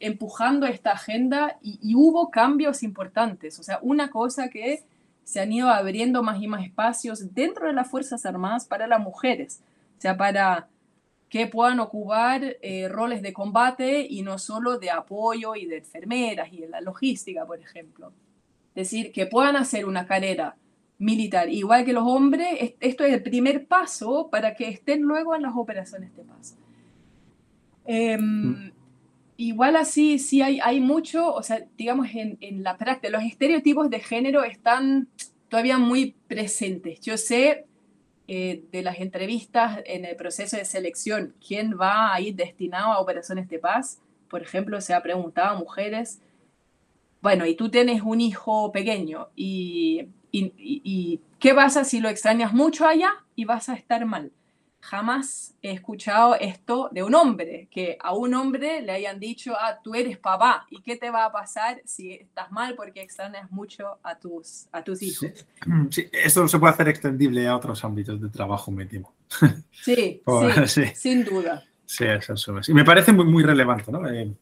empujando esta agenda y, y hubo cambios importantes. O sea, una cosa que se han ido abriendo más y más espacios dentro de las Fuerzas Armadas para las mujeres, o sea, para que puedan ocupar eh, roles de combate y no solo de apoyo y de enfermeras y en la logística, por ejemplo. Es decir, que puedan hacer una carrera militar igual que los hombres, esto es el primer paso para que estén luego en las operaciones de paz. Em, mm. Igual así, sí hay, hay mucho, o sea, digamos, en, en la práctica, los estereotipos de género están todavía muy presentes. Yo sé eh, de las entrevistas en el proceso de selección, quién va a ir destinado a operaciones de paz. Por ejemplo, se ha preguntado a mujeres, bueno, y tú tienes un hijo pequeño, y, y qué pasa si lo extrañas mucho allá y vas a estar mal? Jamás he escuchado esto de un hombre, que a un hombre le hayan dicho, ah, tú eres papá, ¿y qué te va a pasar si estás mal porque extrañas mucho a tus, a tus hijos? Sí, esto se puede hacer extendible a otros ámbitos de trabajo, me temo. Sí, sí, sin duda. Sí, eso es. Y me parece muy, muy relevante ¿no? Eh,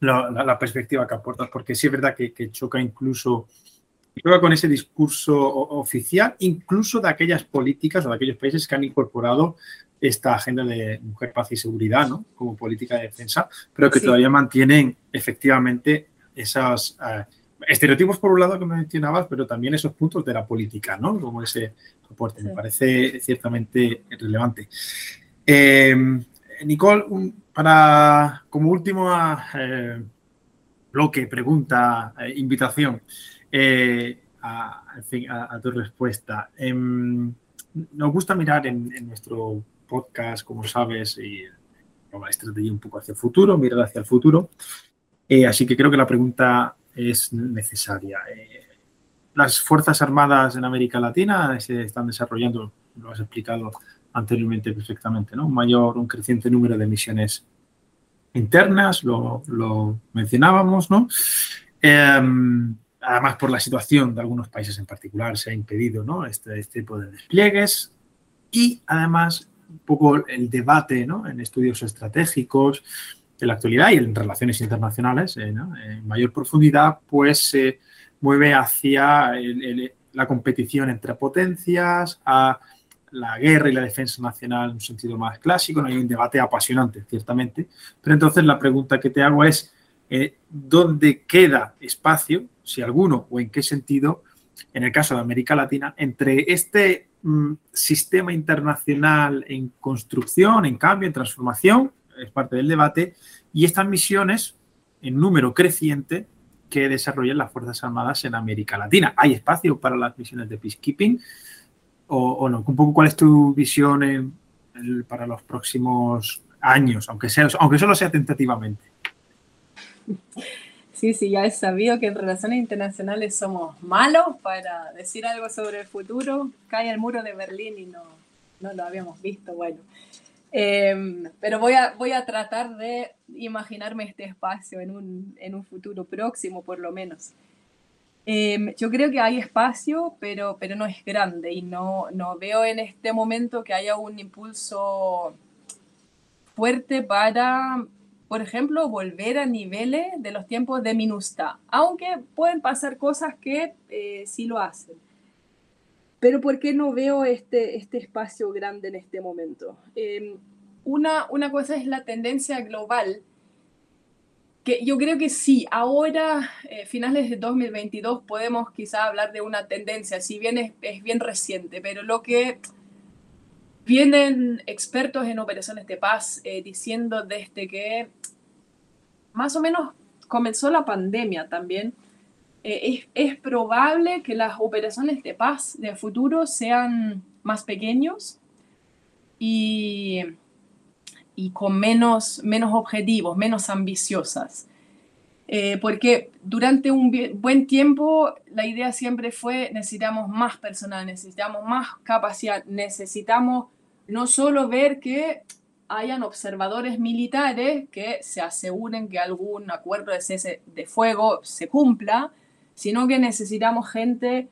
la, perspectiva que aportas, porque sí es verdad que, que choca incluso choca con ese discurso oficial, incluso de aquellas políticas o de aquellos países que han incorporado esta agenda de mujer, paz y seguridad ¿no? como política de defensa, pero que todavía mantienen efectivamente esos eh, estereotipos por un lado que me mencionabas, pero también esos puntos de la política, ¿no? como ese soporte. Me parece ciertamente relevante. Eh, Nicole, para como último eh, bloque, pregunta, invitación. Eh, a, tu respuesta. Em, nos gusta mirar en, nuestro podcast, como sabes, y estrategia un poco hacia el futuro, mirar hacia el futuro. Eh, así que creo que la pregunta es necesaria. Eh, las Fuerzas Armadas en América Latina se están desarrollando, lo has explicado anteriormente perfectamente, ¿no? Un mayor, un creciente número de misiones internas, lo, mencionábamos, ¿no? Em, además, por la situación de algunos países en particular, se ha impedido ¿no? este, este tipo de despliegues y además un poco el debate ¿no? en estudios estratégicos de la actualidad y en relaciones internacionales eh, en mayor profundidad, pues se mueve hacia la competición entre potencias, a la guerra y la defensa nacional en un sentido más clásico. No hay un debate apasionante, ciertamente. Pero entonces la pregunta que te hago es, eh, ¿dónde queda espacio, si alguno, o en qué sentido, en el caso de América Latina, entre este mm, sistema internacional en construcción, en cambio, en transformación, es parte del debate, y estas misiones en número creciente que desarrollan las Fuerzas Armadas en América Latina. ¿Hay espacio para las misiones de peacekeeping? o, no? Un poco cuál es tu visión para los próximos años, aunque, sea, aunque solo sea tentativamente. Sí, sí, ya es sabido que en relaciones internacionales somos malos para decir algo sobre el futuro. Cae el muro de Berlín y no, no lo habíamos visto, bueno. Em, pero voy a, voy a tratar de imaginarme este espacio en un, en un futuro próximo, por lo menos. Em, yo creo que hay espacio, pero, pero no es grande y no, no veo en este momento que haya un impulso fuerte para, por ejemplo, volver a niveles de los tiempos de Minusta, aunque pueden pasar cosas que eh, sí lo hacen. Pero ¿por qué no veo este, este espacio grande en este momento? Em, una, una cosa es la tendencia global que yo creo que sí, ahora, eh, finales de 2022, podemos quizá hablar de una tendencia, si bien es, bien reciente, pero lo que vienen expertos en operaciones de paz eh, diciendo desde que más o menos comenzó la pandemia también, eh, es, es, probable que las operaciones de paz de futuro sean más pequeños y y con menos, menos objetivos, menos ambiciosas. Eh, porque durante un buen tiempo la idea siempre fue necesitamos más personal, necesitamos más capacidad, necesitamos no solo ver que hayan observadores militares que se aseguren que algún acuerdo de cese de fuego se cumpla, sino que necesitamos gente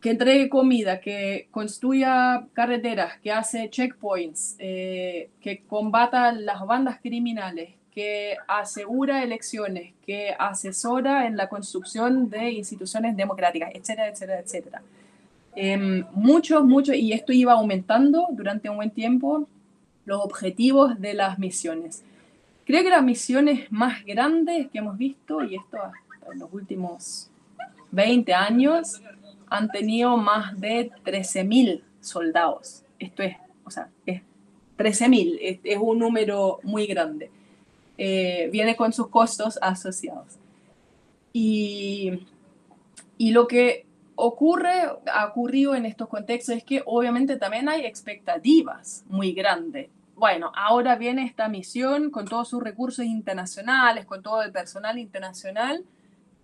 que entregue comida, que construya carreteras, que hace checkpoints, eh, que combata las bandas criminales, que asegura elecciones, que asesora en la construcción de instituciones democráticas, etcétera, etcétera, etcétera. Muchos, muchos, y esto iba aumentando durante un buen tiempo, los objetivos de las misiones. Creo que las misiones más grandes que hemos visto, y esto en los últimos 20 años, han tenido más de 13.000 soldados. Esto es, o sea, es 13.000, es, es, un número muy grande. Eh, viene con sus costos asociados. Y, y lo que ocurre, ha ocurrido en estos contextos es que obviamente también hay expectativas muy grandes. Bueno, ahora viene esta misión con todos sus recursos internacionales, con todo el personal internacional,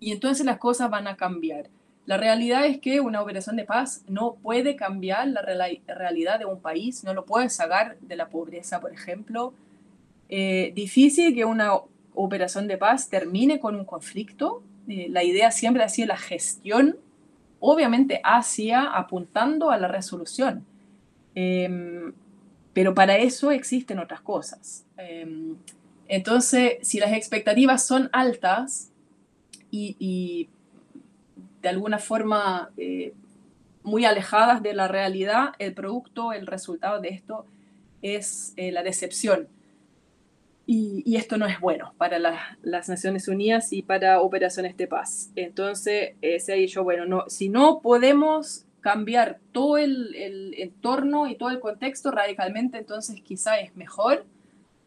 y entonces las cosas van a cambiar. La realidad es que una operación de paz no puede cambiar la realidad de un país, no lo puede sacar de la pobreza, por ejemplo. Eh, difícil que una operación de paz termine con un conflicto. Eh, la idea siempre ha sido la gestión, obviamente hacia apuntando a la resolución. Em, pero para eso existen otras cosas. Em, entonces, si las expectativas son altas y de alguna forma eh, muy alejadas de la realidad, el producto, el resultado de esto es eh, la decepción. Y, esto no es bueno para las Naciones Unidas y para operaciones de paz. Entonces, eh, se ha dicho, bueno, no, si no podemos cambiar todo el, entorno y todo el contexto radicalmente, entonces quizá es mejor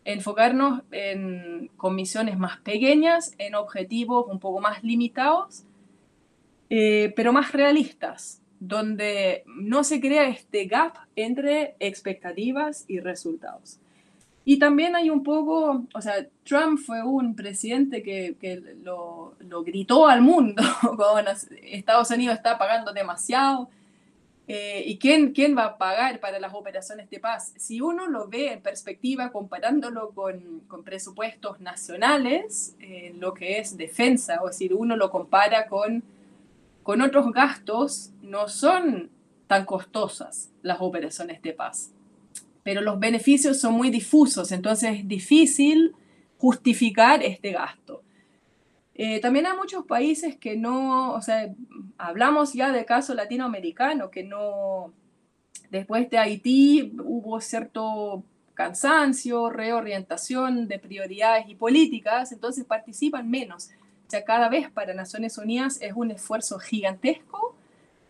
enfocarnos en, con misiones más pequeñas, en objetivos un poco más limitados eh, pero más realistas, donde no se crea este gap entre expectativas y resultados. Y también hay un poco, o sea, Trump fue un presidente que, que lo, lo, gritó al mundo, como Estados Unidos está pagando demasiado. Eh, ¿Y quién, quién va a pagar para las operaciones de paz? Si uno lo ve en perspectiva comparándolo con, con presupuestos nacionales, eh, lo que es defensa, o si uno lo compara con, con otros gastos, no son tan costosas las operaciones de paz pero los beneficios son muy difusos, entonces es difícil justificar este gasto. Eh, también hay muchos países que no, o sea, hablamos ya de caso latinoamericano, que no, después de Haití hubo cierto cansancio, reorientación de prioridades y políticas, entonces participan menos. Sea, cada vez para Naciones Unidas es un esfuerzo gigantesco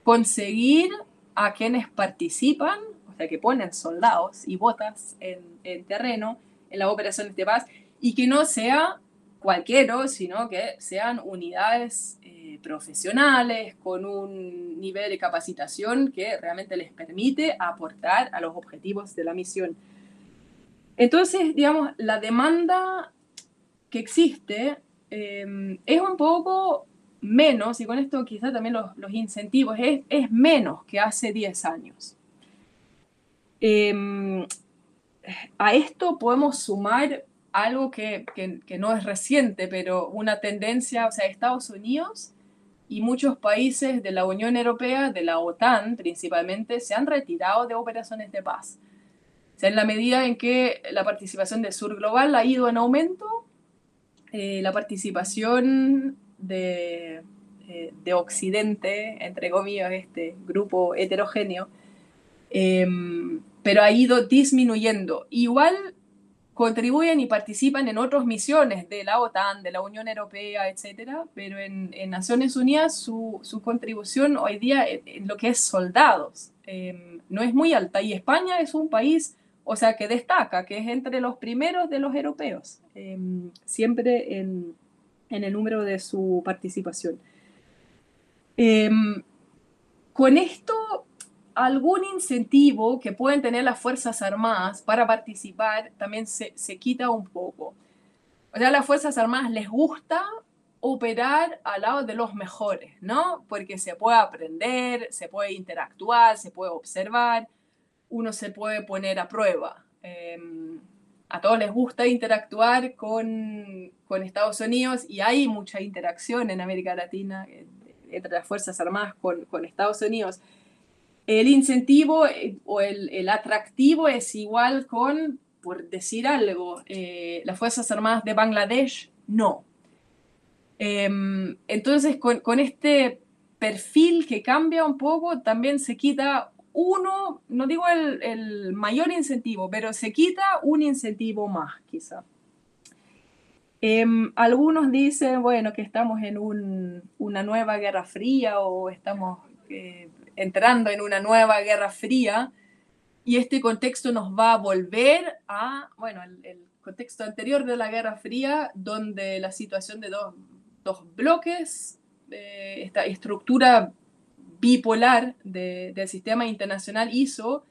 conseguir a quienes participan que ponen soldados y botas en, terreno en las operaciones de paz y que no sea cualquiera, sino que sean unidades eh, profesionales con un nivel de capacitación que realmente les permite aportar a los objetivos de la misión. Entonces, digamos, la demanda que existe eh, es un poco menos, y con esto quizá también los, incentivos, es, es, menos que hace 10 años. Em, a esto podemos sumar algo que, que, no es reciente, pero una tendencia, o sea, Estados Unidos y muchos países de la Unión Europea, de la OTAN principalmente, se han retirado de operaciones de paz. O sea, en la medida en que la participación del sur global ha ido en aumento, eh, la participación de, eh, de Occidente, entre comillas, este grupo heterogéneo, eh, pero ha ido disminuyendo. Igual contribuyen y participan en otras misiones de la OTAN, de la Unión Europea, etcétera, pero en, Naciones Unidas su, contribución hoy día en, lo que es soldados em, no es muy alta y España es un país, o sea, que destaca, que es entre los primeros de los europeos, em, siempre en, en, el número de su participación. Em, con esto algún incentivo que pueden tener las Fuerzas Armadas para participar también se, quita un poco. O sea, a las Fuerzas Armadas les gusta operar al lado de los mejores, ¿no? Porque se puede aprender, se puede interactuar, se puede observar, uno se puede poner a prueba. Em, a todos les gusta interactuar con, Estados Unidos y hay mucha interacción en América Latina entre las Fuerzas Armadas con, con Estados Unidos el incentivo eh, o el, atractivo es igual con, por decir algo, eh, las Fuerzas Armadas de Bangladesh, no. Em, entonces, con, este perfil que cambia un poco, también se quita uno, no digo el, mayor incentivo, pero se quita un incentivo más, quizá. Em, algunos dicen, bueno, que estamos en una nueva guerra fría o estamos eh, entrando en una nueva guerra fría y este contexto nos va a volver a, bueno, el, contexto anterior de la Guerra Fría, donde la situación de dos, dos bloques, eh, esta estructura bipolar del sistema internacional hizo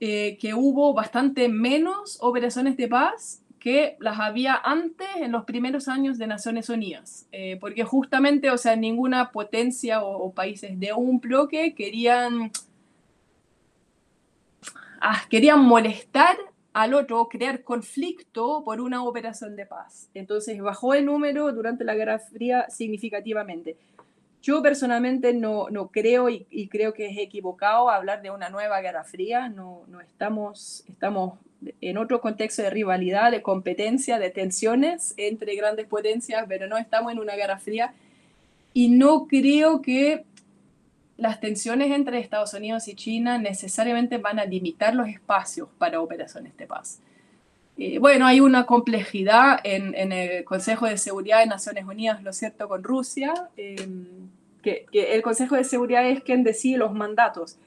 eh, que hubo bastante menos operaciones de paz que las había antes en los primeros años de Naciones Unidas, eh, porque justamente, o sea, ninguna potencia o, países de un bloque querían, ah, querían molestar al otro, crear conflicto por una operación de paz. Entonces bajó el número durante la Guerra Fría significativamente. Yo personalmente no, no creo y, y, creo que es equivocado hablar de una nueva Guerra Fría. No, no estamos, estamos en otro contexto de rivalidad, de competencia, de tensiones entre grandes potencias, pero no estamos en una guerra fría. Y no creo que las tensiones entre Estados Unidos y China necesariamente van a limitar los espacios para operaciones de paz. Eh, bueno, hay una complejidad en, el Consejo de Seguridad de Naciones Unidas, lo cierto, con Rusia, eh, que, que, el Consejo de Seguridad es quien decide los mandatos.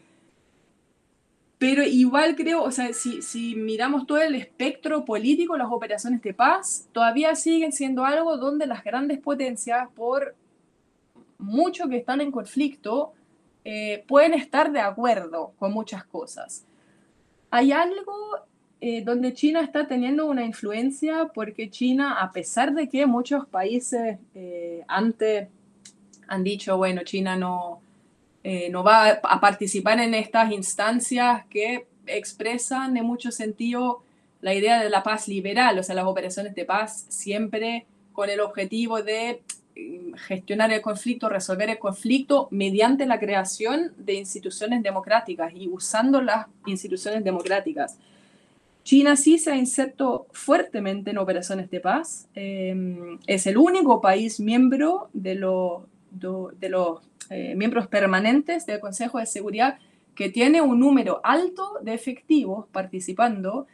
Pero igual creo, o sea, si, si, miramos todo el espectro político, las operaciones de paz todavía siguen siendo algo donde las grandes potencias, por mucho que están en conflicto, eh, pueden estar de acuerdo con muchas cosas. Hay algo eh, donde China está teniendo una influencia porque China, a pesar de que muchos países eh, antes han dicho, bueno, China no, eh, no va a participar en estas instancias que expresan en mucho sentido la idea de la paz liberal, o sea, las operaciones de paz siempre con el objetivo de mm, gestionar el conflicto, resolver el conflicto mediante la creación de instituciones democráticas y usando las instituciones democráticas. China sí se ha inserto fuertemente en operaciones de paz. Em, es el único país miembro de, de los eh, miembros permanentes del Consejo de Seguridad que tiene un número alto de efectivos participando,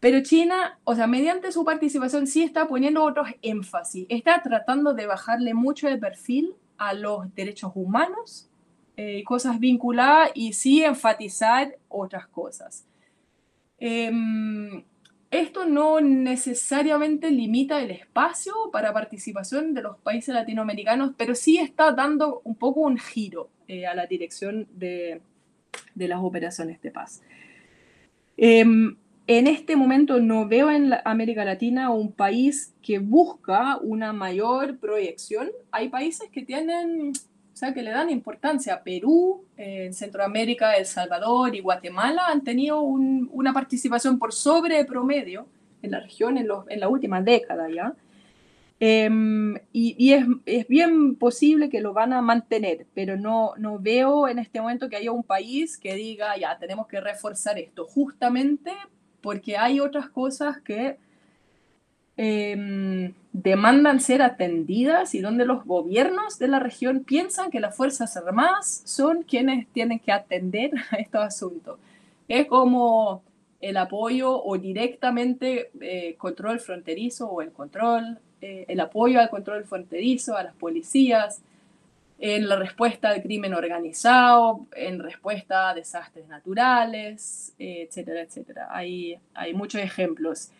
pero China, o sea, mediante su participación sí está poniendo otros énfasis, está tratando de bajarle mucho de perfil a los derechos humanos, eh, cosas vinculadas y sí enfatizar otras cosas. Em, esto no necesariamente limita el espacio para participación de los países latinoamericanos, pero sí está dando un poco un giro eh, a la dirección de, las operaciones de paz. Em, en este momento no veo en América Latina un país que busca una mayor proyección. Hay países que tienen sea, que le dan importancia. Perú, eh, Centroamérica, El Salvador y Guatemala han tenido una participación por sobre promedio en la región en, en la última década ya. Em, y, es, es, bien posible que lo van a mantener, pero no, no veo en este momento que haya un país que diga, ya, tenemos que reforzar esto, justamente porque hay otras cosas que Em, demandan ser atendidas y donde los gobiernos de la región piensan que las Fuerzas Armadas son quienes tienen que atender a estos asuntos. Es como el apoyo o directamente eh, control fronterizo o el control, eh, el apoyo al control fronterizo, a las policías, en la respuesta al crimen organizado, en respuesta a desastres naturales, etcétera, etcétera. Hay, hay muchos ejemplos.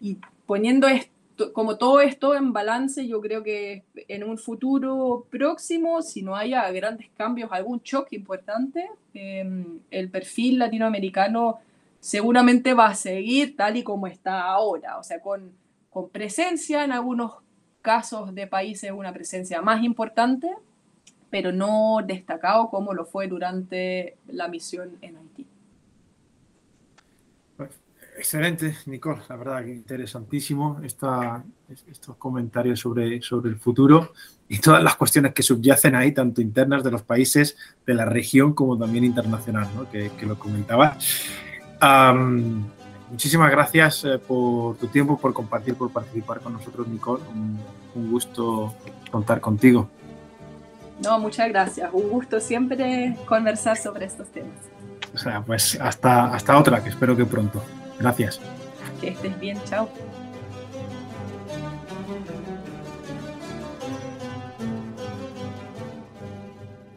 Y poniendo esto, como todo esto en balance, yo creo que en un futuro próximo, si no haya grandes cambios, algún choque importante, em, el perfil latinoamericano seguramente va a seguir tal y como está ahora, o sea, con, con presencia en algunos casos de países, una presencia más importante, pero no destacado como lo fue durante la misión en Haití. Excelente, Nicole, la verdad que interesantísimo esta, estos comentarios sobre, sobre el futuro y todas las cuestiones que subyacen ahí, tanto internas de los países, de la región, como también internacional, ¿no? que, lo comentaba. muchísimas gracias eh, por tu tiempo, por compartir, por participar con nosotros, Nicole. Un, un gusto contar contigo. No, muchas gracias. Un gusto siempre conversar sobre estos temas. O sea, pues hasta, hasta otra, que espero que pronto. Gracias. Que estés bien, chao.